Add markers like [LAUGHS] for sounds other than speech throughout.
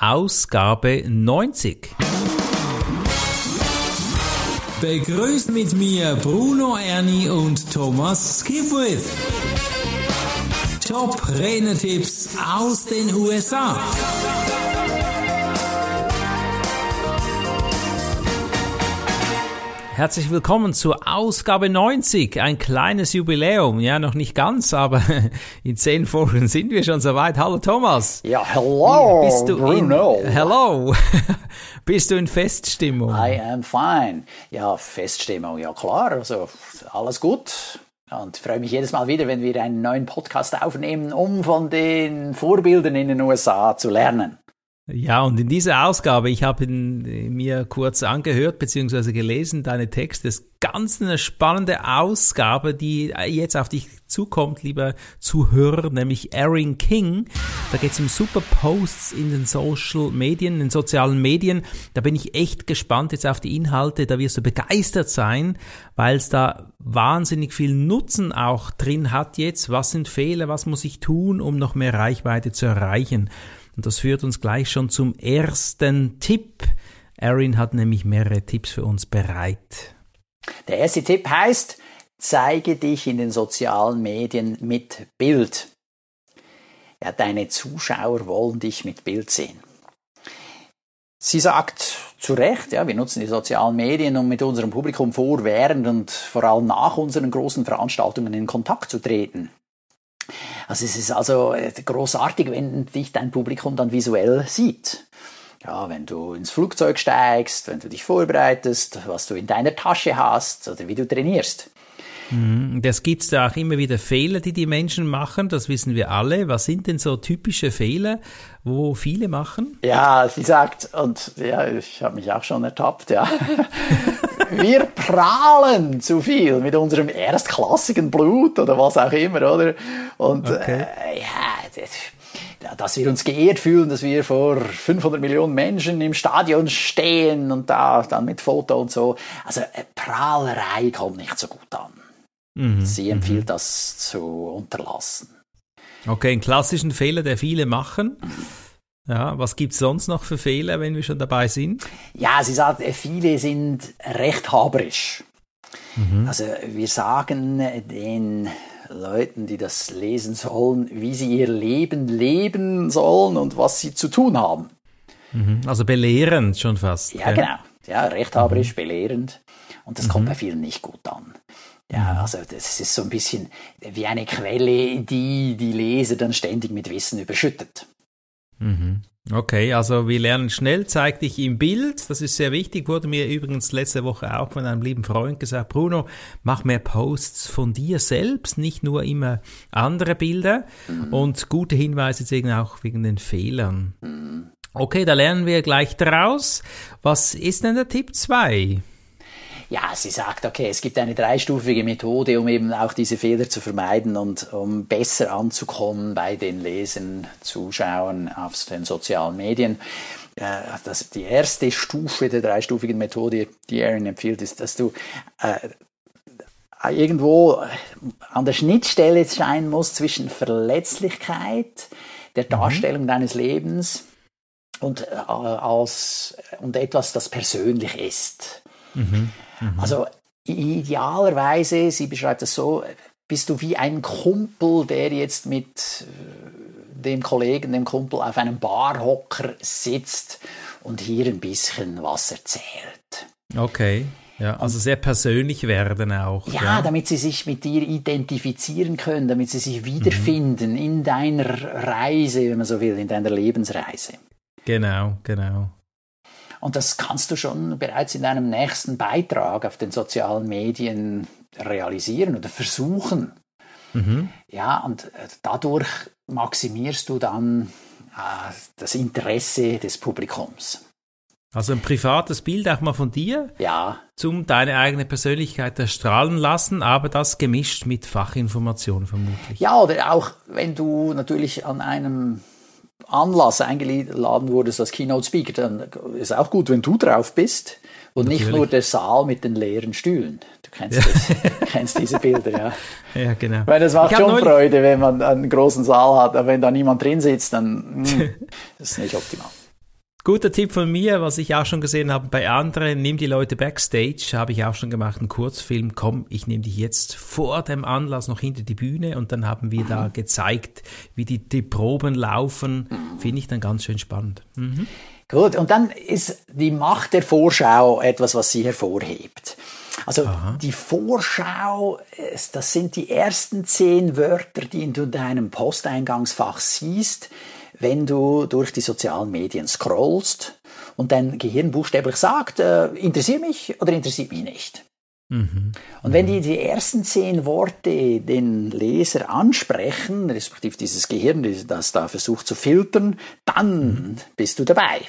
Ausgabe 90. Begrüßt mit mir Bruno Ernie und Thomas Skipwith. Top Renetipps aus den USA. Herzlich willkommen zur Ausgabe 90, ein kleines Jubiläum. Ja, noch nicht ganz, aber [LAUGHS] in zehn Folgen sind wir schon soweit. Hallo Thomas. Ja, hello, Bist du Bruno. In, hello. [LAUGHS] Bist du in Feststimmung? I am fine. Ja, Feststimmung, ja klar. Also alles gut. Und ich freue mich jedes Mal wieder, wenn wir einen neuen Podcast aufnehmen, um von den Vorbildern in den USA zu lernen. Ja, und in dieser Ausgabe, ich habe mir kurz angehört bzw. gelesen, deine Texte, ist ganz eine spannende Ausgabe, die jetzt auf dich zukommt, lieber Zuhörer, nämlich Erin King. Da geht es um super Posts in den Social Medien, in den sozialen Medien. Da bin ich echt gespannt jetzt auf die Inhalte, da wirst du begeistert sein, weil es da wahnsinnig viel Nutzen auch drin hat jetzt. Was sind Fehler, was muss ich tun, um noch mehr Reichweite zu erreichen? Und das führt uns gleich schon zum ersten Tipp. Erin hat nämlich mehrere Tipps für uns bereit. Der erste Tipp heißt, zeige dich in den sozialen Medien mit Bild. Ja, deine Zuschauer wollen dich mit Bild sehen. Sie sagt zu Recht, ja, wir nutzen die sozialen Medien, um mit unserem Publikum vor, während und vor allem nach unseren großen Veranstaltungen in Kontakt zu treten. Also es ist also großartig, wenn dich dein Publikum dann visuell sieht. Ja, wenn du ins Flugzeug steigst, wenn du dich vorbereitest, was du in deiner Tasche hast oder wie du trainierst. Das gibt's da auch immer wieder Fehler, die die Menschen machen, das wissen wir alle. Was sind denn so typische Fehler, wo viele machen? Ja, sie sagt, und ja, ich habe mich auch schon ertappt, ja. [LAUGHS] wir prahlen zu viel mit unserem erstklassigen Blut oder was auch immer, oder? Und okay. äh, ja, dass wir uns geehrt fühlen, dass wir vor 500 Millionen Menschen im Stadion stehen und da dann mit Foto und so. Also äh, Prahlerei kommt nicht so gut an. Mhm. Sie empfiehlt mhm. das zu unterlassen. Okay, einen klassischen Fehler, der viele machen. Ja, was gibt's sonst noch für Fehler, wenn wir schon dabei sind? Ja, sie sagt, viele sind rechthaberisch. Mhm. Also wir sagen den Leuten, die das lesen sollen, wie sie ihr Leben leben sollen und was sie zu tun haben. Mhm. Also belehrend schon fast. Ja, gell? genau. Ja, rechthaberisch, mhm. belehrend. Und das kommt bei vielen nicht gut an. Ja, also das ist so ein bisschen wie eine Quelle, die die Leser dann ständig mit Wissen überschüttet. Mhm. Okay, also wir lernen schnell, zeig dich im Bild, das ist sehr wichtig, wurde mir übrigens letzte Woche auch von einem lieben Freund gesagt, Bruno, mach mehr Posts von dir selbst, nicht nur immer andere Bilder mhm. und gute Hinweise zeigen auch wegen den Fehlern. Mhm. Okay, da lernen wir gleich draus. Was ist denn der Tipp 2? Ja, sie sagt, okay, es gibt eine dreistufige Methode, um eben auch diese Fehler zu vermeiden und um besser anzukommen bei den Lesern, Zuschauern auf den sozialen Medien. Das, die erste Stufe der dreistufigen Methode, die Erin empfiehlt, ist, dass du äh, irgendwo an der Schnittstelle scheinen musst zwischen Verletzlichkeit, der mhm. Darstellung mhm. deines Lebens und, äh, als, und etwas, das persönlich ist. Mhm. Mhm. Also idealerweise, sie beschreibt das so, bist du wie ein Kumpel, der jetzt mit äh, dem Kollegen, dem Kumpel auf einem Barhocker sitzt und hier ein bisschen was erzählt. Okay. Ja, also sehr persönlich werden auch. Ja, ja, damit sie sich mit dir identifizieren können, damit sie sich wiederfinden mhm. in deiner Reise, wenn man so will, in deiner Lebensreise. Genau, genau. Und das kannst du schon bereits in deinem nächsten Beitrag auf den sozialen Medien realisieren oder versuchen. Mhm. Ja, und äh, dadurch maximierst du dann äh, das Interesse des Publikums. Also ein privates Bild auch mal von dir. Ja. Zum deine eigene Persönlichkeit erstrahlen lassen, aber das gemischt mit Fachinformationen vermutlich. Ja, oder auch wenn du natürlich an einem Anlass eingeladen wurdest als Keynote Speaker, dann ist auch gut, wenn du drauf bist und Natürlich. nicht nur der Saal mit den leeren Stühlen. Du kennst, ja. das, [LAUGHS] kennst diese Bilder, ja. Ja, genau. Weil das macht schon Freude, wenn man einen großen Saal hat, aber wenn da niemand drin sitzt, dann mh, hm, [LAUGHS] das ist nicht optimal. Guter Tipp von mir, was ich auch schon gesehen habe bei anderen, nimm die Leute backstage, habe ich auch schon gemacht, einen Kurzfilm, komm, ich nehme dich jetzt vor dem Anlass noch hinter die Bühne und dann haben wir da gezeigt, wie die, die Proben laufen, finde ich dann ganz schön spannend. Mhm. Gut, und dann ist die Macht der Vorschau etwas, was sie hervorhebt. Also Aha. die Vorschau, das sind die ersten zehn Wörter, die du in deinem Posteingangsfach siehst, wenn du durch die sozialen Medien scrollst und dein Gehirn buchstäblich sagt, äh, interessiert mich oder interessiert mich nicht. Mhm. Und wenn die, die ersten zehn Worte den Leser ansprechen, respektive dieses Gehirn, das da versucht zu filtern, dann mhm. bist du dabei.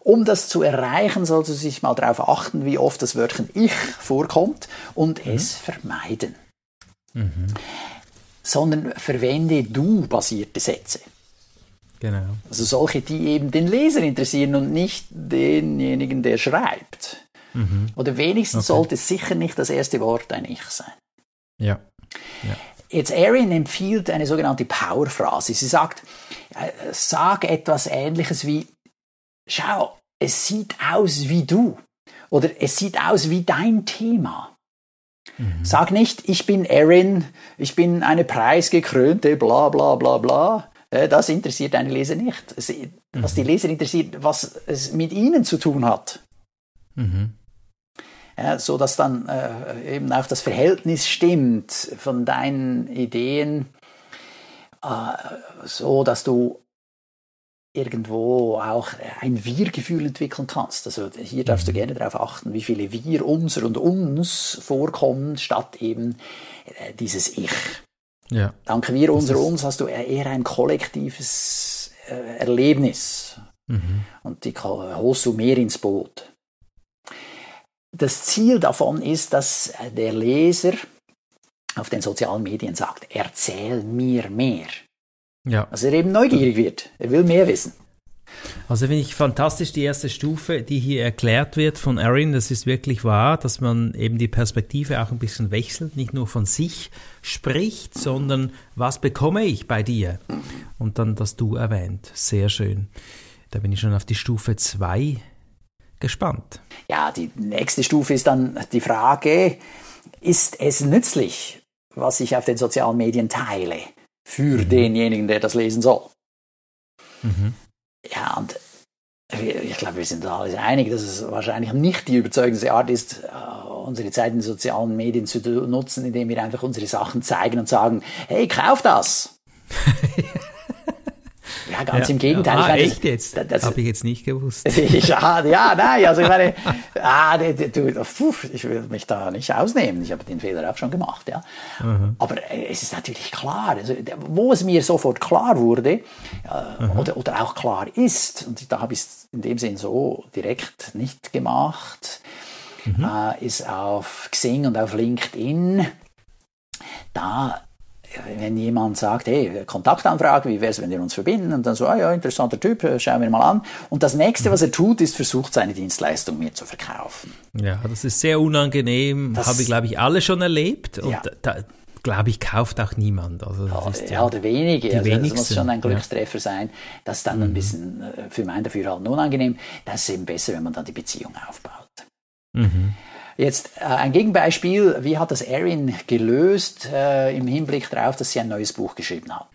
Um das zu erreichen, solltest du sich mal darauf achten, wie oft das Wörtchen ich vorkommt und mhm. es vermeiden. Mhm. Sondern verwende du basierte Sätze. Genau. Also solche, die eben den Leser interessieren und nicht denjenigen, der schreibt. Mhm. Oder wenigstens okay. sollte sicher nicht das erste Wort ein Ich sein. Ja. ja. Jetzt Erin empfiehlt eine sogenannte Powerphrase. Sie sagt, äh, sag etwas ähnliches wie, schau, es sieht aus wie du. Oder es sieht aus wie dein Thema. Mhm. Sag nicht, ich bin Erin, ich bin eine preisgekrönte, bla bla bla bla. Äh, das interessiert deine Leser nicht. Was die mhm. Leser interessiert, was es mit ihnen zu tun hat. Mhm. Ja, so dass dann äh, eben auch das Verhältnis stimmt von deinen Ideen, äh, so dass du irgendwo auch ein Wir-Gefühl entwickeln kannst. Also hier darfst du mhm. gerne darauf achten, wie viele Wir, unser und uns vorkommen, statt eben äh, dieses Ich. Ja. Dank wir, unser, uns hast du eher ein kollektives äh, Erlebnis. Mhm. Und die holst du mehr ins Boot. Das Ziel davon ist, dass der Leser auf den sozialen Medien sagt, erzähl mir mehr. Ja. Also er eben neugierig wird. Er will mehr wissen. Also finde ich fantastisch die erste Stufe, die hier erklärt wird von Erin. Das ist wirklich wahr, dass man eben die Perspektive auch ein bisschen wechselt, nicht nur von sich spricht, sondern was bekomme ich bei dir? Und dann das Du erwähnt. Sehr schön. Da bin ich schon auf die Stufe 2 gespannt. Ja, die nächste Stufe ist dann die Frage, ist es nützlich, was ich auf den sozialen Medien teile, für mhm. denjenigen, der das lesen soll? Mhm. Ja, und ich glaube, wir sind alle einig, dass es wahrscheinlich nicht die überzeugendste Art ist, äh, unsere Zeit in den sozialen Medien zu nutzen, indem wir einfach unsere Sachen zeigen und sagen, hey, kauf das. [LAUGHS] Ja, ganz ja, im Gegenteil. Ja. Ah, ich echt jetzt? Das, das habe ich jetzt nicht gewusst. [LAUGHS] ja, ja, nein, also ich meine, ah, du, puh, ich will mich da nicht ausnehmen. Ich habe den Fehler auch schon gemacht, ja. Mhm. Aber äh, es ist natürlich klar, also, wo es mir sofort klar wurde mhm. oder, oder auch klar ist, und da habe ich es in dem Sinn so direkt nicht gemacht, mhm. äh, ist auf Xing und auf LinkedIn. Da wenn jemand sagt, hey, Kontaktanfrage, wie wäre es, wenn wir uns verbinden? Und dann so, ah ja, interessanter Typ, äh, schauen wir mal an. Und das nächste, was er tut, ist versucht, seine Dienstleistung mir zu verkaufen. Ja, das ist sehr unangenehm, das, habe ich, glaube ich, alle schon erlebt. Und ja. da, glaube ich, kauft auch niemand. Also ja, ja, ja, oder wenige. Die also wenigsten. Das muss schon ein Glückstreffer ja. sein. Das ist dann mhm. ein bisschen äh, für mein Dafürhalten unangenehm. Das ist eben besser, wenn man dann die Beziehung aufbaut. Mhm. Jetzt äh, ein Gegenbeispiel, wie hat das Erin gelöst äh, im Hinblick darauf, dass sie ein neues Buch geschrieben hat?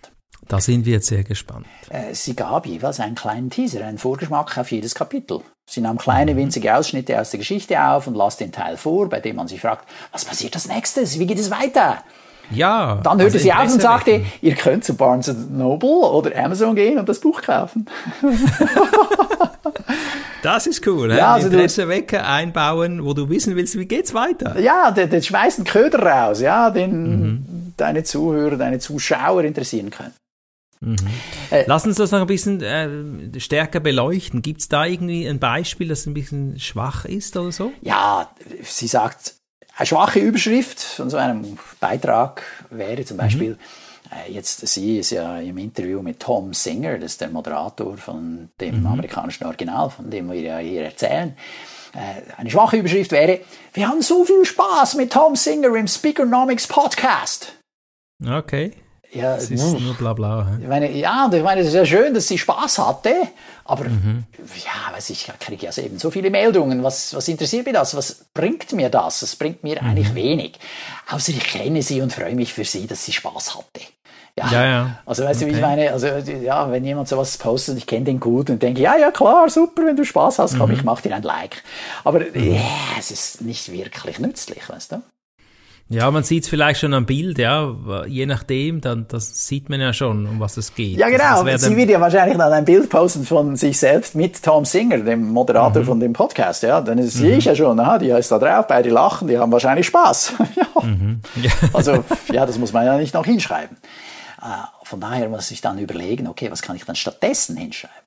Da sind wir jetzt sehr gespannt. Äh, sie gab jeweils einen kleinen Teaser, einen Vorgeschmack auf jedes Kapitel. Sie nahm kleine, mhm. winzige Ausschnitte aus der Geschichte auf und las den Teil vor, bei dem man sich fragt, was passiert als nächstes? Wie geht es weiter? Ja. Dann hörte also sie auf und sagte, wecken. ihr könnt zu Barnes Noble oder Amazon gehen und das Buch kaufen. [LAUGHS] Das ist cool. Ja, also Interessewecker einbauen, wo du wissen willst, wie geht's weiter. Ja, der, der schmeißt einen Köder raus, ja, den mhm. deine Zuhörer, deine Zuschauer interessieren können. Mhm. Äh, Lass uns das noch ein bisschen äh, stärker beleuchten. Gibt es da irgendwie ein Beispiel, das ein bisschen schwach ist oder so? Ja, sie sagt, eine schwache Überschrift von so einem Beitrag wäre zum mhm. Beispiel, mhm jetzt, sie ist ja im Interview mit Tom Singer, das ist der Moderator von dem mhm. amerikanischen Original, von dem wir ja hier erzählen. Äh, eine schwache Überschrift wäre, wir haben so viel Spaß mit Tom Singer im Speakernomics Podcast. Okay. Ja, es ist nur bla bla. Ich meine, ja, und ich meine, es ist ja schön, dass sie Spaß hatte, aber mhm. ja, weiß ich, kriege ja eben so viele Meldungen. Was, was interessiert mich das? Was bringt mir das? Es bringt mir mhm. eigentlich wenig. Außer ich kenne sie und freue mich für sie, dass sie Spaß hatte. Ja, ja, ja. Also weißt okay. du, wie ich meine? Also ja, wenn jemand sowas postet und ich kenne den gut und denke, ja, ja, klar, super, wenn du Spaß hast, komm, mhm. ich mach dir ein Like. Aber mhm. ja, es ist nicht wirklich nützlich, weißt du? Ja, man sieht es vielleicht schon am Bild, ja, je nachdem, dann das sieht man ja schon, um was es geht. Ja, genau. Das, Sie wird ja wahrscheinlich dann ein Bild posten von sich selbst mit Tom Singer, dem Moderator mhm. von dem Podcast, ja. Dann mhm. sehe ich ja schon, aha, die ist da drauf, beide lachen, die haben wahrscheinlich Spaß. [LAUGHS] ja. Mhm. ja. [LAUGHS] Also, ja, das muss man ja nicht noch hinschreiben. Äh, von daher muss ich dann überlegen, okay, was kann ich dann stattdessen hinschreiben?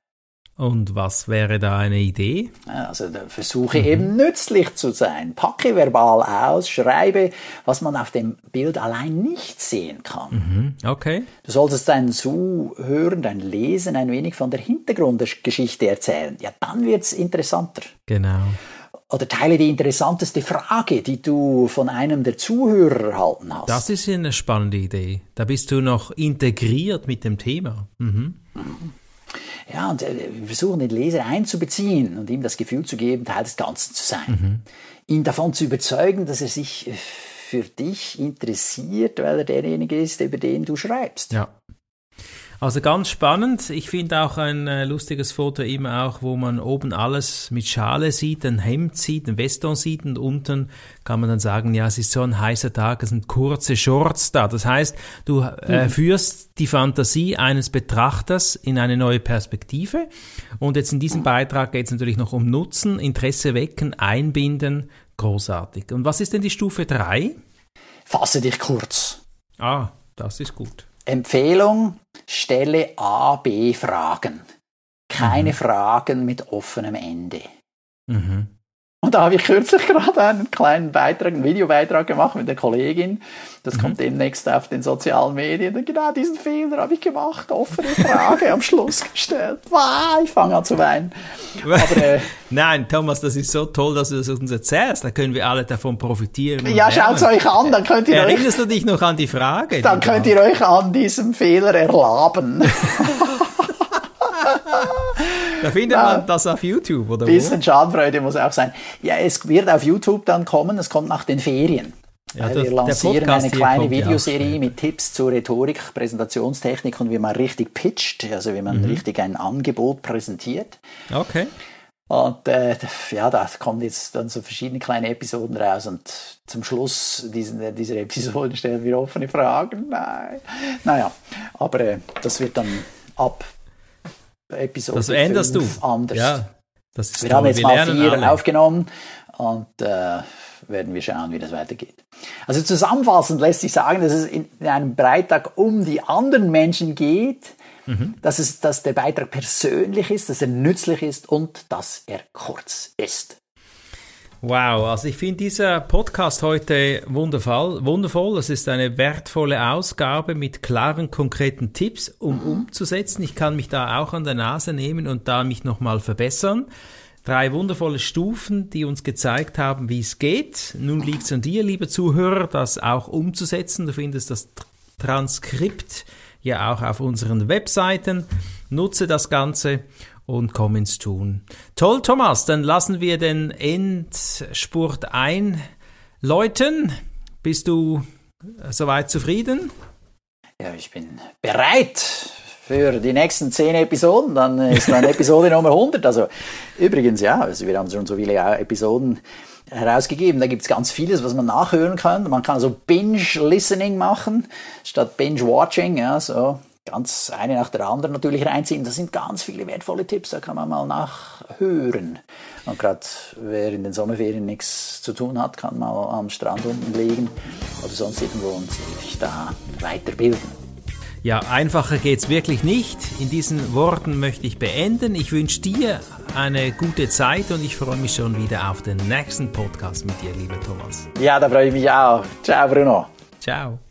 Und was wäre da eine Idee? Also versuche mhm. eben nützlich zu sein. Packe verbal aus, schreibe, was man auf dem Bild allein nicht sehen kann. Mhm. Okay. Du solltest deinen Zuhören, dein Lesen ein wenig von der Hintergrundgeschichte erzählen. Ja, dann wird es interessanter. Genau. Oder teile die interessanteste Frage, die du von einem der Zuhörer erhalten hast. Das ist eine spannende Idee. Da bist du noch integriert mit dem Thema. Mhm. mhm. Ja, und äh, wir versuchen den Leser einzubeziehen und ihm das Gefühl zu geben, Teil des Ganzen zu sein. Mhm. Ihn davon zu überzeugen, dass er sich äh, für dich interessiert, weil er derjenige ist, über den du schreibst. Ja. Also ganz spannend. Ich finde auch ein äh, lustiges Foto immer auch, wo man oben alles mit Schale sieht, ein Hemd sieht, ein Weston sieht und unten kann man dann sagen, ja, es ist so ein heißer Tag, es sind kurze Shorts da. Das heißt, du äh, mhm. führst die Fantasie eines Betrachters in eine neue Perspektive. Und jetzt in diesem Beitrag geht es natürlich noch um Nutzen, Interesse wecken, einbinden. Großartig. Und was ist denn die Stufe 3? Fasse dich kurz. Ah, das ist gut. Empfehlung, stelle A, B Fragen. Keine mhm. Fragen mit offenem Ende. Mhm. Und da habe ich kürzlich [LAUGHS] gerade einen kleinen Beitrag, einen Videobeitrag gemacht mit der Kollegin. Das mhm. kommt demnächst auf den sozialen Medien. Und genau diesen Fehler habe ich gemacht. Offene Frage am Schluss gestellt. Wow, ich fange an zu weinen. Aber, äh, [LAUGHS] Nein, Thomas, das ist so toll, dass du das uns erzählst. Da können wir alle davon profitieren. Ja, schaut es euch an. Dann könnt ihr Erinnerst euch, du dich noch an die Frage? Dann könnt ihr euch an diesem Fehler erlaben. [LAUGHS] Da findet man das auf YouTube, oder? Bisschen Schadenfreude muss auch sein. Ja, es wird auf YouTube dann kommen, es kommt nach den Ferien. Ja, das, wir lancieren eine kleine Videoserie mit Tipps zur Rhetorik, Präsentationstechnik und wie man richtig pitcht, also wie man mhm. richtig ein Angebot präsentiert. Okay. Und äh, ja, da kommen jetzt dann so verschiedene kleine Episoden raus und zum Schluss diesen, dieser Episoden stellen wir offene Fragen. Nein. Naja, aber äh, das wird dann ab Episode Das änderst du. anders. Ja, das ist wir toll. haben jetzt wir mal vier alle. aufgenommen und äh, werden wir schauen, wie das weitergeht. Also zusammenfassend lässt sich sagen, dass es in einem Beitrag um die anderen Menschen geht, mhm. dass, es, dass der Beitrag persönlich ist, dass er nützlich ist und dass er kurz ist. Wow, also ich finde dieser Podcast heute wundervoll. Wundervoll. Es ist eine wertvolle Ausgabe mit klaren, konkreten Tipps, um mhm. umzusetzen. Ich kann mich da auch an der Nase nehmen und da mich nochmal verbessern. Drei wundervolle Stufen, die uns gezeigt haben, wie es geht. Nun liegt es an dir, liebe Zuhörer, das auch umzusetzen. Du findest das Transkript ja auch auf unseren Webseiten. Nutze das Ganze und komm ins Tun. Toll, Thomas, dann lassen wir den Endspurt einläuten. Bist du soweit zufrieden? Ja, ich bin bereit für die nächsten zehn Episoden. Dann ist dann Episode [LAUGHS] Nummer 100. Also übrigens, ja, also wir haben schon so viele Episoden herausgegeben. Da gibt es ganz vieles, was man nachhören kann. Man kann also Binge-Listening machen statt Binge-Watching. Ja, so ganz eine nach der anderen natürlich reinziehen. Das sind ganz viele wertvolle Tipps, da kann man mal nachhören. Und gerade wer in den Sommerferien nichts zu tun hat, kann mal am Strand unten liegen oder sonst irgendwo und sich da weiterbilden. Ja, einfacher geht's wirklich nicht. In diesen Worten möchte ich beenden. Ich wünsche dir eine gute Zeit und ich freue mich schon wieder auf den nächsten Podcast mit dir, lieber Thomas. Ja, da freue ich mich auch. Ciao, Bruno. Ciao.